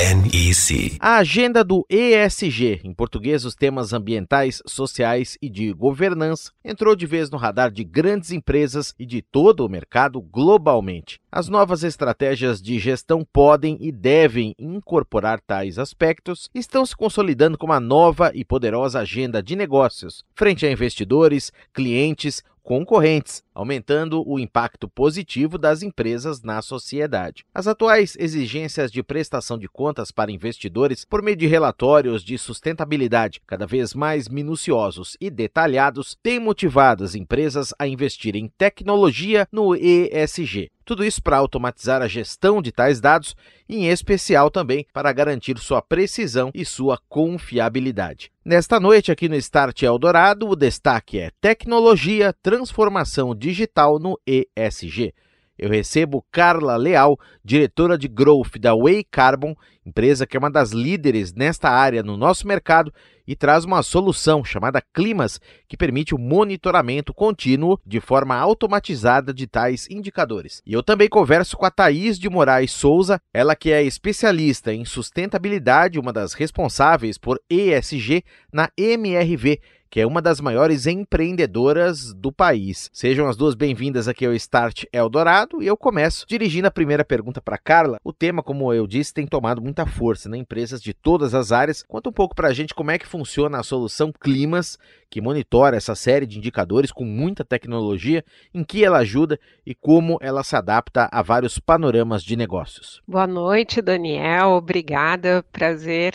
NEC. A agenda do ESG, em português os temas ambientais, sociais e de governança, entrou de vez no radar de grandes empresas e de todo o mercado globalmente. As novas estratégias de gestão podem e devem incorporar tais aspectos e estão se consolidando como uma nova e poderosa agenda de negócios, frente a investidores, clientes, concorrentes, aumentando o impacto positivo das empresas na sociedade. As atuais exigências de prestação de contas para investidores por meio de relatórios de sustentabilidade cada vez mais minuciosos e detalhados têm motivado as empresas a investir em tecnologia no ESG. Tudo isso para automatizar a gestão de tais dados, em especial também para garantir sua precisão e sua confiabilidade. Nesta noite, aqui no Start Eldorado, o destaque é Tecnologia, Transformação Digital no ESG. Eu recebo Carla Leal, diretora de Growth da Way Carbon, empresa que é uma das líderes nesta área no nosso mercado e traz uma solução chamada Climas, que permite o monitoramento contínuo de forma automatizada de tais indicadores. E eu também converso com a Thaís de Moraes Souza, ela que é especialista em sustentabilidade, uma das responsáveis por ESG na MRV que é uma das maiores empreendedoras do país. Sejam as duas bem-vindas aqui ao Start Eldorado e eu começo dirigindo a primeira pergunta para Carla. O tema, como eu disse, tem tomado muita força né? empresas de todas as áreas. Conta um pouco para a gente como é que funciona a solução Climas, que monitora essa série de indicadores com muita tecnologia, em que ela ajuda e como ela se adapta a vários panoramas de negócios. Boa noite, Daniel. Obrigada. Prazer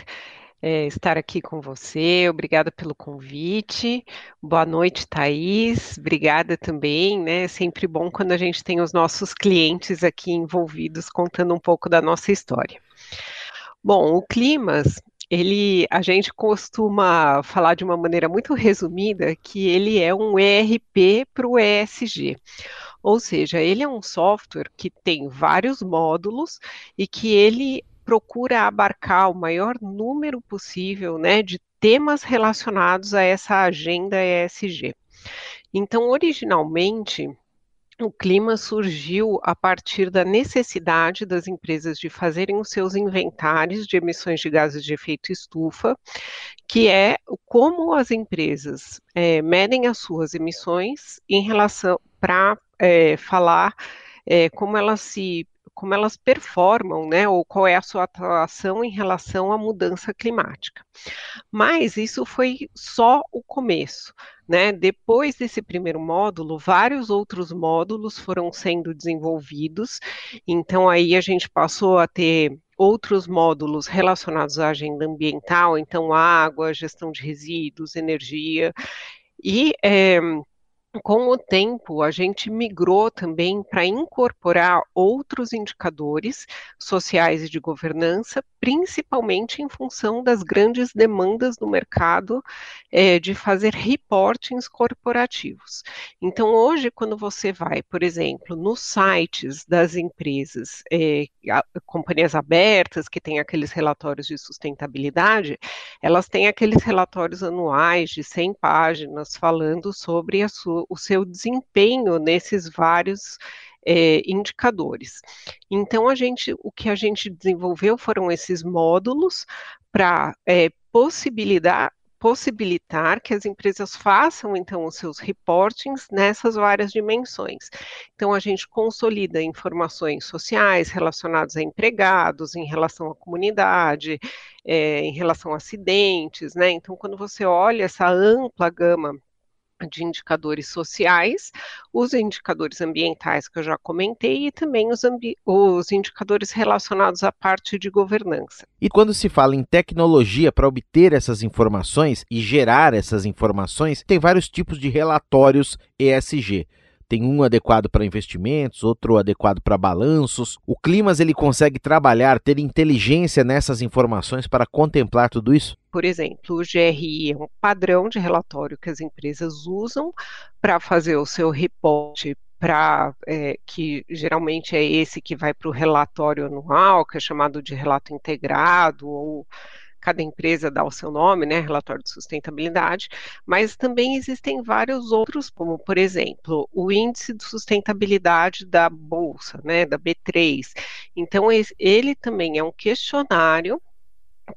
é, estar aqui com você. Obrigada pelo convite. Boa noite, Thaís. Obrigada também, né? É sempre bom quando a gente tem os nossos clientes aqui envolvidos contando um pouco da nossa história. Bom, o Climas, ele, a gente costuma falar de uma maneira muito resumida que ele é um ERP para o ESG. Ou seja, ele é um software que tem vários módulos e que ele procura abarcar o maior número possível né, de temas relacionados a essa agenda ESG. Então, originalmente, o clima surgiu a partir da necessidade das empresas de fazerem os seus inventários de emissões de gases de efeito estufa, que é como as empresas é, medem as suas emissões em relação para é, falar é, como elas se como elas performam, né, ou qual é a sua atuação em relação à mudança climática. Mas isso foi só o começo. Né? Depois desse primeiro módulo, vários outros módulos foram sendo desenvolvidos, então aí a gente passou a ter outros módulos relacionados à agenda ambiental, então água, gestão de resíduos, energia, e é, com o tempo, a gente migrou também para incorporar outros indicadores sociais e de governança, principalmente em função das grandes demandas do mercado é, de fazer reportings corporativos. Então, hoje, quando você vai, por exemplo, nos sites das empresas, é, companhias abertas, que têm aqueles relatórios de sustentabilidade, elas têm aqueles relatórios anuais de 100 páginas falando sobre a sua o seu desempenho nesses vários é, indicadores. Então, a gente, o que a gente desenvolveu foram esses módulos para é, possibilitar possibilitar que as empresas façam então os seus reportings nessas várias dimensões. Então a gente consolida informações sociais relacionadas a empregados, em relação à comunidade, é, em relação a acidentes, né? Então quando você olha essa ampla gama de indicadores sociais, os indicadores ambientais que eu já comentei e também os, os indicadores relacionados à parte de governança. E quando se fala em tecnologia para obter essas informações e gerar essas informações, tem vários tipos de relatórios ESG. Tem um adequado para investimentos, outro adequado para balanços. O Climas ele consegue trabalhar, ter inteligência nessas informações para contemplar tudo isso? Por exemplo, o GRI é um padrão de relatório que as empresas usam para fazer o seu reporte é, que geralmente é esse que vai para o relatório anual, que é chamado de relato integrado ou cada empresa dá o seu nome, né, relatório de sustentabilidade, mas também existem vários outros, como por exemplo, o índice de sustentabilidade da bolsa, né, da B3. Então ele também é um questionário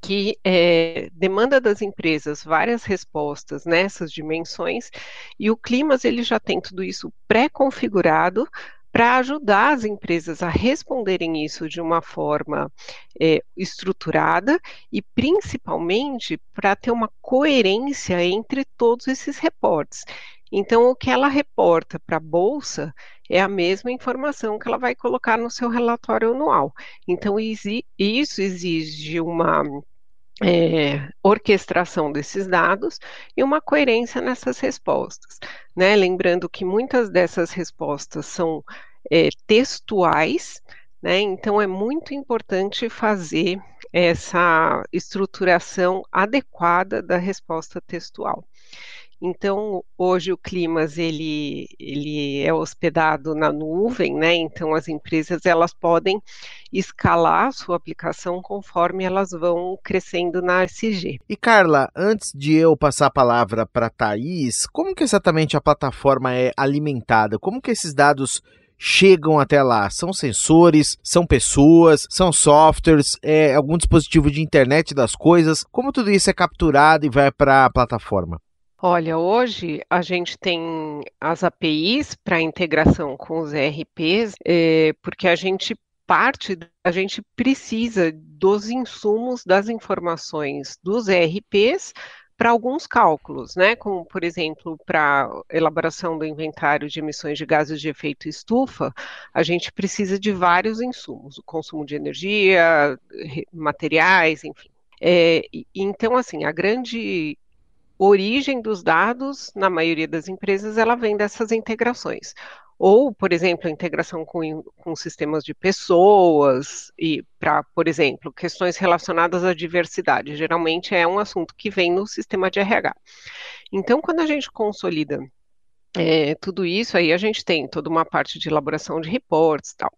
que é, demanda das empresas várias respostas nessas dimensões e o Climas ele já tem tudo isso pré-configurado para ajudar as empresas a responderem isso de uma forma é, estruturada e, principalmente, para ter uma coerência entre todos esses reportes. Então, o que ela reporta para a Bolsa é a mesma informação que ela vai colocar no seu relatório anual. Então, isso exige uma é, orquestração desses dados e uma coerência nessas respostas. Né? Lembrando que muitas dessas respostas são é, textuais, né? então é muito importante fazer essa estruturação adequada da resposta textual. Então, hoje o Climas ele, ele é hospedado na nuvem, né? Então as empresas elas podem escalar sua aplicação conforme elas vão crescendo na SG. E Carla, antes de eu passar a palavra para Thaís, como que exatamente a plataforma é alimentada? Como que esses dados chegam até lá? São sensores, são pessoas, são softwares, é algum dispositivo de internet das coisas? Como tudo isso é capturado e vai para a plataforma? Olha, hoje a gente tem as APIs para integração com os ERPs, é, porque a gente parte, a gente precisa dos insumos, das informações dos ERPs para alguns cálculos, né? Como, por exemplo, para elaboração do inventário de emissões de gases de efeito estufa, a gente precisa de vários insumos, o consumo de energia, materiais, enfim. É, então, assim, a grande origem dos dados, na maioria das empresas, ela vem dessas integrações. Ou, por exemplo, a integração com, com sistemas de pessoas, e para, por exemplo, questões relacionadas à diversidade. Geralmente é um assunto que vem no sistema de RH. Então, quando a gente consolida é, tudo isso, aí a gente tem toda uma parte de elaboração de reportes e tal.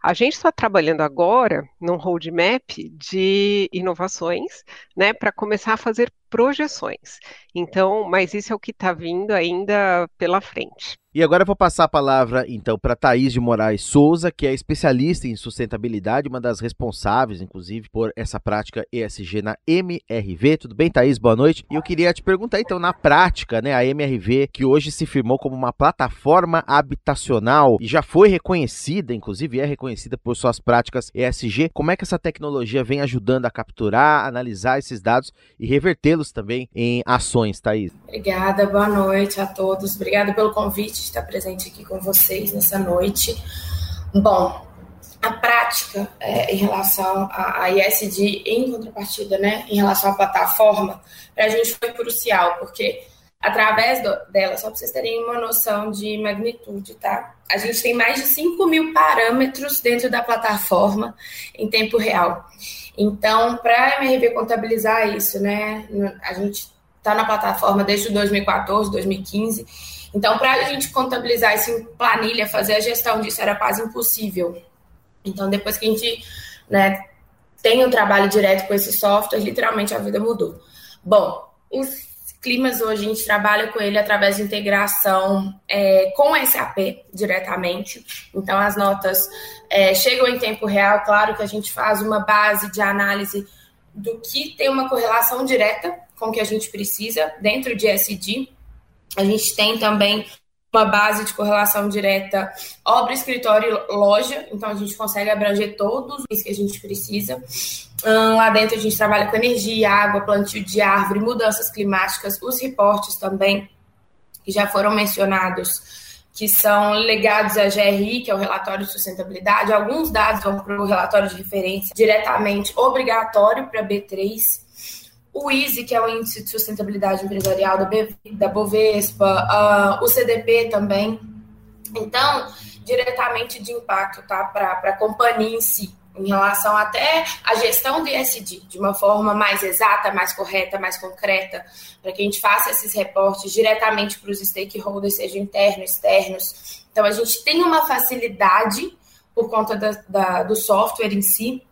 A gente está trabalhando agora num roadmap de inovações, né, para começar a fazer projeções. Então, mas isso é o que está vindo ainda pela frente. E agora eu vou passar a palavra, então, para Thaís de Moraes Souza, que é especialista em sustentabilidade, uma das responsáveis, inclusive, por essa prática ESG na MRV. Tudo bem, Thaís? Boa noite. E eu queria te perguntar, então, na prática, né, a MRV, que hoje se firmou como uma plataforma habitacional e já foi reconhecida, inclusive é reconhecida por suas práticas ESG, como é que essa tecnologia vem ajudando a capturar, analisar esses dados e revertê-los também em ações, Thaís? Obrigada, boa noite a todos. Obrigada pelo convite de estar presente aqui com vocês nessa noite. Bom, a prática é, em relação à ISD, em contrapartida, né, em relação à plataforma, para a gente foi crucial, porque através do, dela, só para vocês terem uma noção de magnitude, tá? A gente tem mais de 5 mil parâmetros dentro da plataforma em tempo real. Então, para a MRV contabilizar isso, né, a gente está na plataforma desde 2014, 2015. Então, para a gente contabilizar isso em planilha, fazer a gestão disso era quase impossível. Então, depois que a gente né, tem um trabalho direto com esse software, literalmente a vida mudou. Bom, climas hoje a gente trabalha com ele através de integração é, com SAP diretamente. Então, as notas é, chegam em tempo real. Claro que a gente faz uma base de análise do que tem uma correlação direta com o que a gente precisa dentro de SD. A gente tem também uma base de correlação direta obra, escritório e loja, então a gente consegue abranger todos os que a gente precisa. Lá dentro a gente trabalha com energia, água, plantio de árvore, mudanças climáticas, os reportes também que já foram mencionados, que são legados à GRI, que é o relatório de sustentabilidade. Alguns dados vão para o relatório de referência diretamente obrigatório para B3. O ISE, que é o Índice de Sustentabilidade Empresarial da, da Bovespa, uh, o CDP também. Então, diretamente de impacto tá, para a companhia em si em relação até à gestão do ISD, de uma forma mais exata, mais correta, mais concreta, para que a gente faça esses reportes diretamente para os stakeholders, sejam internos, externos. Então, a gente tem uma facilidade por conta da, da, do software em si.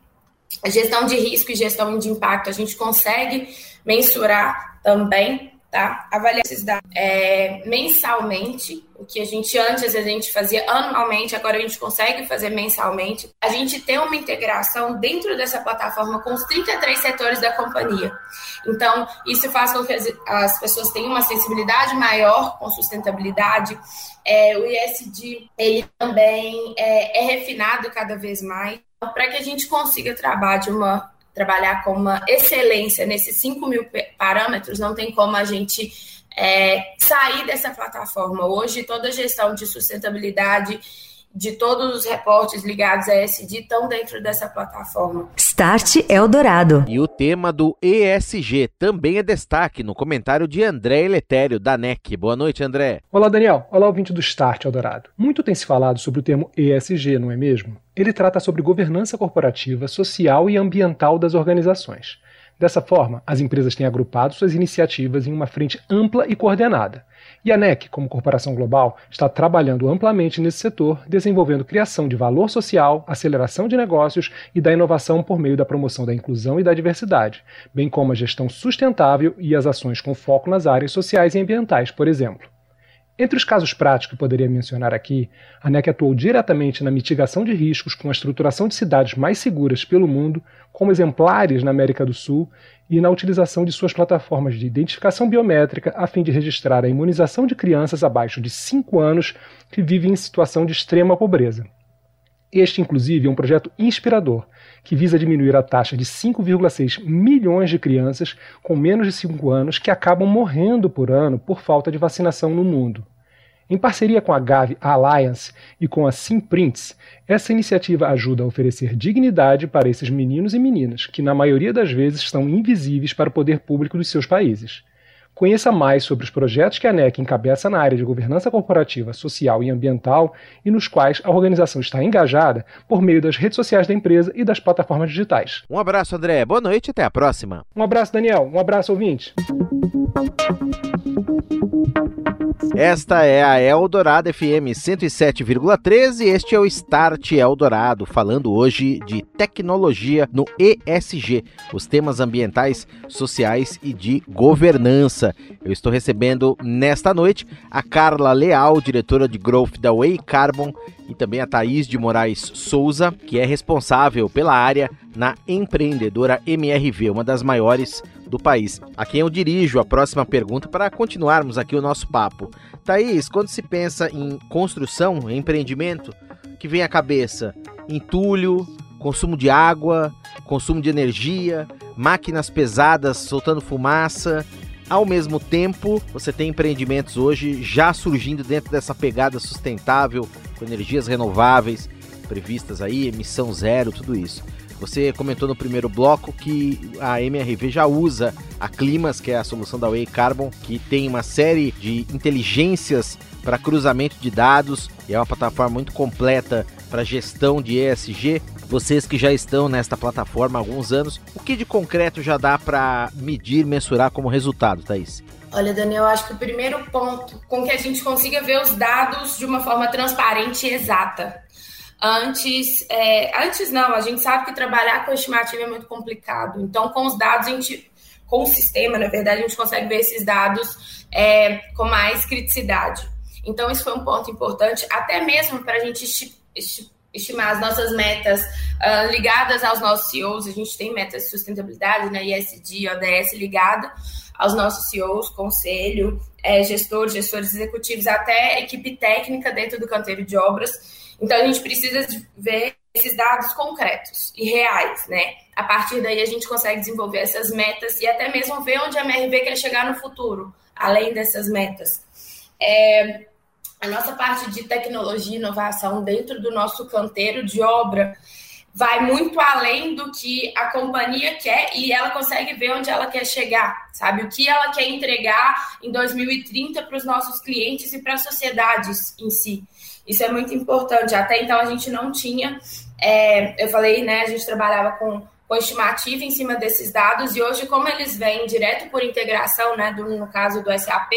A gestão de risco e gestão de impacto, a gente consegue mensurar também tá? Avaliar esses dados é, mensalmente, o que a gente antes a gente fazia anualmente, agora a gente consegue fazer mensalmente. A gente tem uma integração dentro dessa plataforma com os 33 setores da companhia. Então, isso faz com que as, as pessoas tenham uma sensibilidade maior com sustentabilidade. É, o ISD, ele também é, é refinado cada vez mais para que a gente consiga trabalhar uma trabalhar com uma excelência nesses 5 mil parâmetros, não tem como a gente é, sair dessa plataforma. Hoje, toda a gestão de sustentabilidade de todos os reportes ligados a SD estão dentro dessa plataforma. Start Eldorado. E o tema do ESG também é destaque no comentário de André Eletério, da NEC. Boa noite, André. Olá, Daniel. Olá, ouvinte do Start Eldorado. Muito tem se falado sobre o termo ESG, não é mesmo? Ele trata sobre governança corporativa, social e ambiental das organizações. Dessa forma, as empresas têm agrupado suas iniciativas em uma frente ampla e coordenada. E a NEC, como corporação global, está trabalhando amplamente nesse setor, desenvolvendo criação de valor social, aceleração de negócios e da inovação por meio da promoção da inclusão e da diversidade, bem como a gestão sustentável e as ações com foco nas áreas sociais e ambientais, por exemplo. Entre os casos práticos que poderia mencionar aqui, a NEC atuou diretamente na mitigação de riscos com a estruturação de cidades mais seguras pelo mundo, como exemplares na América do Sul, e na utilização de suas plataformas de identificação biométrica a fim de registrar a imunização de crianças abaixo de 5 anos que vivem em situação de extrema pobreza. Este, inclusive, é um projeto inspirador, que visa diminuir a taxa de 5,6 milhões de crianças com menos de 5 anos que acabam morrendo por ano por falta de vacinação no mundo. Em parceria com a Gavi Alliance e com a Simprints, essa iniciativa ajuda a oferecer dignidade para esses meninos e meninas, que na maioria das vezes estão invisíveis para o poder público dos seus países. Conheça mais sobre os projetos que a ANEC encabeça na área de governança corporativa, social e ambiental e nos quais a organização está engajada por meio das redes sociais da empresa e das plataformas digitais. Um abraço, André. Boa noite e até a próxima. Um abraço, Daniel. Um abraço, ouvinte. Esta é a Eldorado FM 107,13 e este é o Start Eldorado, falando hoje de tecnologia no ESG, os temas ambientais, sociais e de governança. Eu estou recebendo nesta noite a Carla Leal, diretora de Growth da Way Carbon, e também a Thaís de Moraes Souza, que é responsável pela área na empreendedora MRV, uma das maiores do país. A quem eu dirijo a próxima pergunta para continuarmos aqui o nosso papo. Thaís, quando se pensa em construção, em empreendimento, que vem à cabeça? Entulho, consumo de água, consumo de energia, máquinas pesadas soltando fumaça. Ao mesmo tempo, você tem empreendimentos hoje já surgindo dentro dessa pegada sustentável, com energias renováveis previstas aí, emissão zero, tudo isso. Você comentou no primeiro bloco que a MRV já usa a Climas, que é a solução da Way Carbon, que tem uma série de inteligências para cruzamento de dados e é uma plataforma muito completa para gestão de ESG. Vocês que já estão nesta plataforma há alguns anos, o que de concreto já dá para medir, mensurar como resultado, Thaís? Olha, Daniel, acho que o primeiro ponto com que a gente consiga ver os dados de uma forma transparente e exata. Antes, é, antes não, a gente sabe que trabalhar com estimativa é muito complicado. Então, com os dados, a gente, com o sistema, na verdade, a gente consegue ver esses dados é, com mais criticidade. Então, isso foi um ponto importante, até mesmo para a gente estimar as nossas metas uh, ligadas aos nossos CEOs. A gente tem metas de sustentabilidade, né, ISD, ODS ligada aos nossos CEOs, conselho, é, gestores, gestores executivos, até equipe técnica dentro do canteiro de obras então a gente precisa ver esses dados concretos e reais, né? A partir daí a gente consegue desenvolver essas metas e até mesmo ver onde a MRV quer chegar no futuro, além dessas metas. é, a nossa parte de tecnologia e inovação dentro do nosso canteiro de obra vai muito além do que a companhia quer e ela consegue ver onde ela quer chegar, sabe? O que ela quer entregar em 2030 para os nossos clientes e para as sociedades em si. Isso é muito importante. Até então a gente não tinha, é, eu falei, né? A gente trabalhava com com estimativa em cima desses dados, e hoje, como eles vêm direto por integração, né, do, no caso do SAP,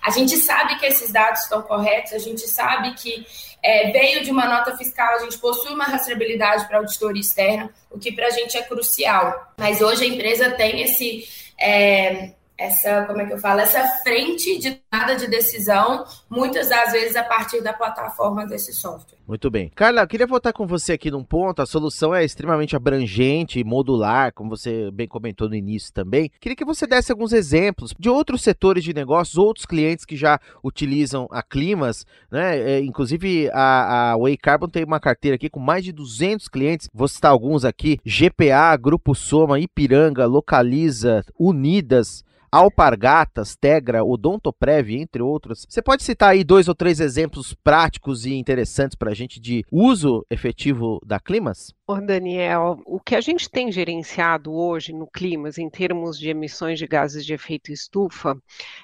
a gente sabe que esses dados estão corretos, a gente sabe que é, veio de uma nota fiscal, a gente possui uma rastreabilidade para auditoria externa, o que para a gente é crucial. Mas hoje a empresa tem esse. É, essa, como é que eu falo, essa frente de nada de decisão, muitas das vezes a partir da plataforma desse software. Muito bem. Carla, queria voltar com você aqui num ponto. A solução é extremamente abrangente e modular, como você bem comentou no início também. Queria que você desse alguns exemplos de outros setores de negócios, outros clientes que já utilizam a Climas, né? É, inclusive a, a Way Carbon tem uma carteira aqui com mais de 200 clientes. Vou citar alguns aqui: GPA, Grupo Soma, Ipiranga, Localiza, Unidas. Alpargatas, Tegra, Odontoprev, entre outros. Você pode citar aí dois ou três exemplos práticos e interessantes para a gente de uso efetivo da Climas? Daniel, o que a gente tem gerenciado hoje no Climas em termos de emissões de gases de efeito estufa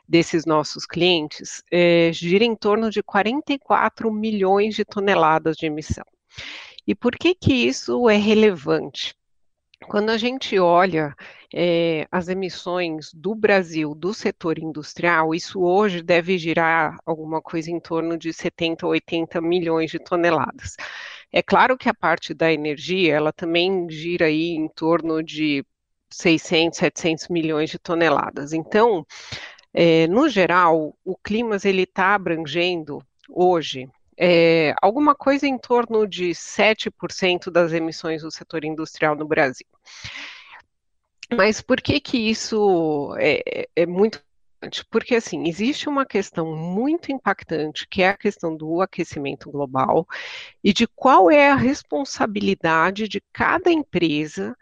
desses nossos clientes é, gira em torno de 44 milhões de toneladas de emissão. E por que que isso é relevante? Quando a gente olha é, as emissões do Brasil do setor industrial, isso hoje deve girar alguma coisa em torno de 70, 80 milhões de toneladas. É claro que a parte da energia, ela também gira aí em torno de 600, 700 milhões de toneladas. Então, é, no geral, o Climas ele está abrangendo hoje é, alguma coisa em torno de 7% das emissões do setor industrial no Brasil. Mas por que que isso é, é muito porque assim, existe uma questão muito impactante, que é a questão do aquecimento global e de qual é a responsabilidade de cada empresa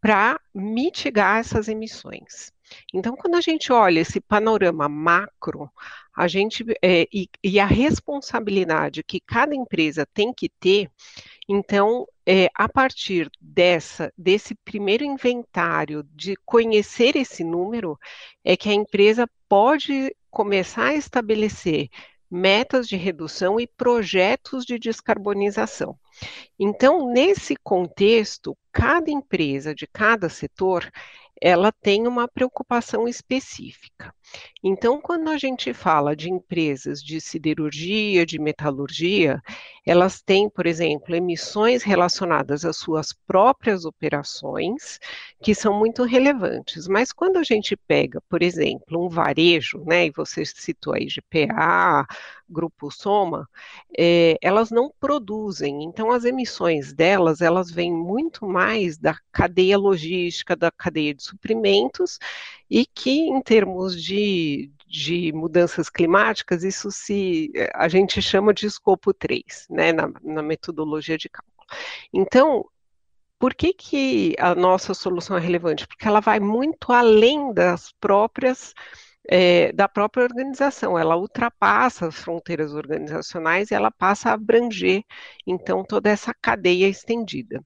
para mitigar essas emissões. Então, quando a gente olha esse panorama macro, a gente é, e, e, a responsabilidade que cada empresa tem que ter, então, é, a partir dessa, desse primeiro inventário de conhecer esse número, é que a empresa pode começar a estabelecer metas de redução e projetos de descarbonização. Então, nesse contexto, cada empresa de cada setor, ela tem uma preocupação específica. Então, quando a gente fala de empresas de siderurgia, de metalurgia, elas têm, por exemplo, emissões relacionadas às suas próprias operações, que são muito relevantes. Mas quando a gente pega, por exemplo, um varejo, né, e você citou aí GPA, Grupo Soma, é, elas não produzem. Então, as emissões delas, elas vêm muito mais da cadeia logística, da cadeia de suprimentos, e que, em termos de, de mudanças climáticas, isso se a gente chama de escopo 3, né, na, na metodologia de cálculo. Então, por que, que a nossa solução é relevante? Porque ela vai muito além das próprias é, da própria organização, ela ultrapassa as fronteiras organizacionais e ela passa a abranger, então, toda essa cadeia estendida.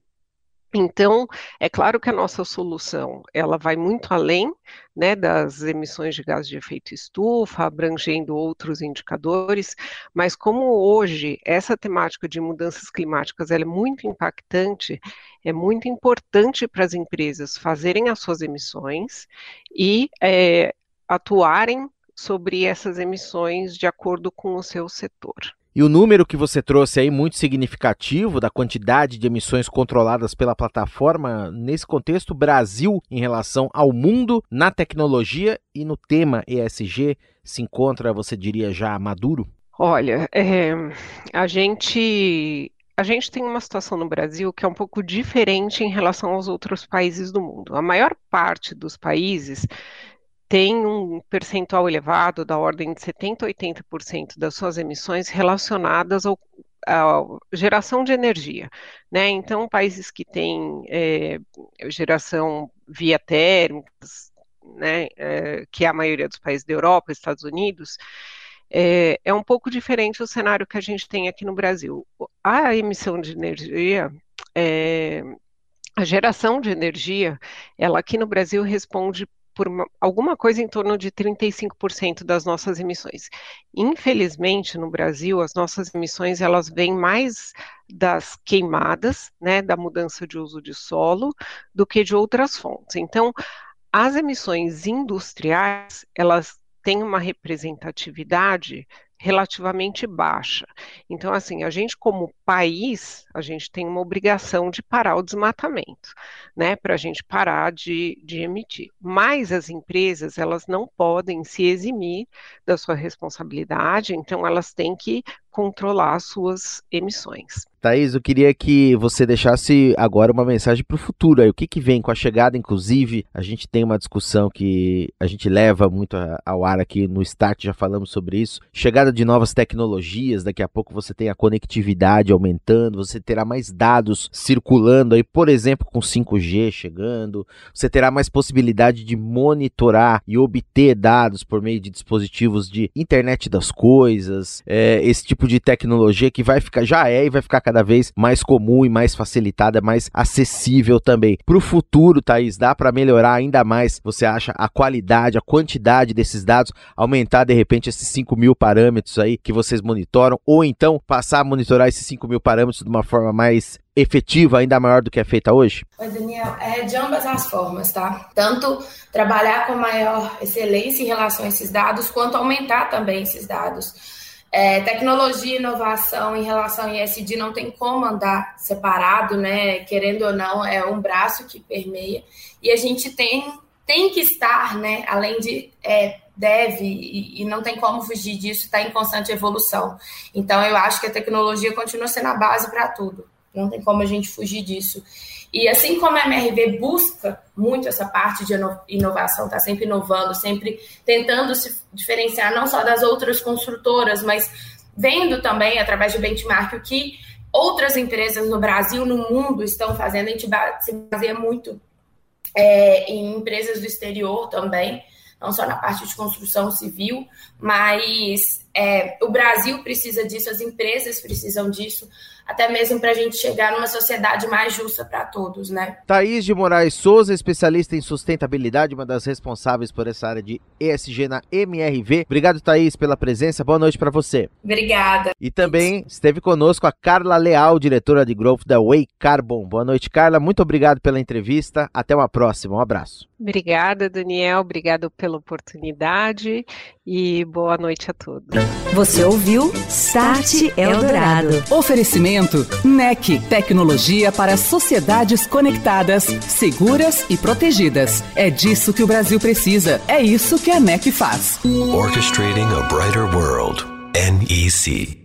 Então, é claro que a nossa solução, ela vai muito além, né, das emissões de gás de efeito estufa, abrangendo outros indicadores, mas como hoje essa temática de mudanças climáticas é muito impactante, é muito importante para as empresas fazerem as suas emissões e é, atuarem sobre essas emissões de acordo com o seu setor. E o número que você trouxe aí, muito significativo, da quantidade de emissões controladas pela plataforma, nesse contexto, Brasil, em relação ao mundo, na tecnologia e no tema ESG, se encontra, você diria, já maduro? Olha, é, a gente a gente tem uma situação no Brasil que é um pouco diferente em relação aos outros países do mundo. A maior parte dos países tem um percentual elevado, da ordem de 70% a 80% das suas emissões relacionadas ao, à geração de energia. Né? Então, países que têm é, geração via térmicas, né, é, que é a maioria dos países da Europa, Estados Unidos, é, é um pouco diferente o cenário que a gente tem aqui no Brasil. A emissão de energia é, a geração de energia, ela aqui no Brasil responde por uma, alguma coisa em torno de 35% das nossas emissões. Infelizmente, no Brasil, as nossas emissões elas vêm mais das queimadas, né, da mudança de uso de solo, do que de outras fontes. Então, as emissões industriais, elas têm uma representatividade relativamente baixa. Então, assim, a gente como país, a gente tem uma obrigação de parar o desmatamento, né, para a gente parar de, de emitir. Mas as empresas, elas não podem se eximir da sua responsabilidade, então elas têm que controlar as suas emissões. Thaís, eu queria que você deixasse agora uma mensagem para o futuro. Aí, o que, que vem com a chegada, inclusive, a gente tem uma discussão que a gente leva muito ao ar aqui no Start, já falamos sobre isso. Chegada de novas tecnologias, daqui a pouco você tem a conectividade aumentando, você terá mais dados circulando aí, por exemplo, com 5G chegando, você terá mais possibilidade de monitorar e obter dados por meio de dispositivos de internet das coisas, é, esse tipo de tecnologia que vai ficar, já é e vai ficar cada vez mais comum e mais facilitada, mais acessível também. Para o futuro, Thaís, dá para melhorar ainda mais, você acha, a qualidade, a quantidade desses dados, aumentar de repente esses 5 mil parâmetros aí que vocês monitoram, ou então passar a monitorar esses 5 mil parâmetros de uma forma mais efetiva, ainda maior do que é feita hoje? Oi, Daniel, é de ambas as formas, tá? Tanto trabalhar com maior excelência em relação a esses dados, quanto aumentar também esses dados. É, tecnologia e inovação em relação ao ISD não tem como andar separado, né? Querendo ou não, é um braço que permeia. E a gente tem, tem que estar, né? Além de é, deve e, e, não tem como fugir disso, está em constante evolução. Então, eu acho que a tecnologia continua sendo a base para tudo. Não tem como a gente fugir disso. E assim como a MRV busca muito essa parte de inovação, está sempre inovando, sempre tentando se diferenciar não só das outras construtoras, mas vendo também através de benchmark o que outras empresas no Brasil, no mundo estão fazendo. A gente se baseia muito é, em empresas do exterior também, não só na parte de construção civil, mas é, o Brasil precisa disso, as empresas precisam disso, até mesmo para a gente chegar numa sociedade mais justa para todos, né? Thaís de Moraes Souza, especialista em sustentabilidade, uma das responsáveis por essa área de ESG na MRV. Obrigado, Thaís, pela presença. Boa noite para você. Obrigada. E também esteve conosco a Carla Leal, diretora de Growth da Way Carbon. Boa noite, Carla. Muito obrigado pela entrevista. Até uma próxima. Um abraço. Obrigada, Daniel. Obrigado pela oportunidade e boa noite a todos. Você ouviu Start Eldorado. Oferecimento NEC, tecnologia para sociedades conectadas, seguras e protegidas. É disso que o Brasil precisa. É isso que a NEC faz. Orchestrating a brighter world. NEC.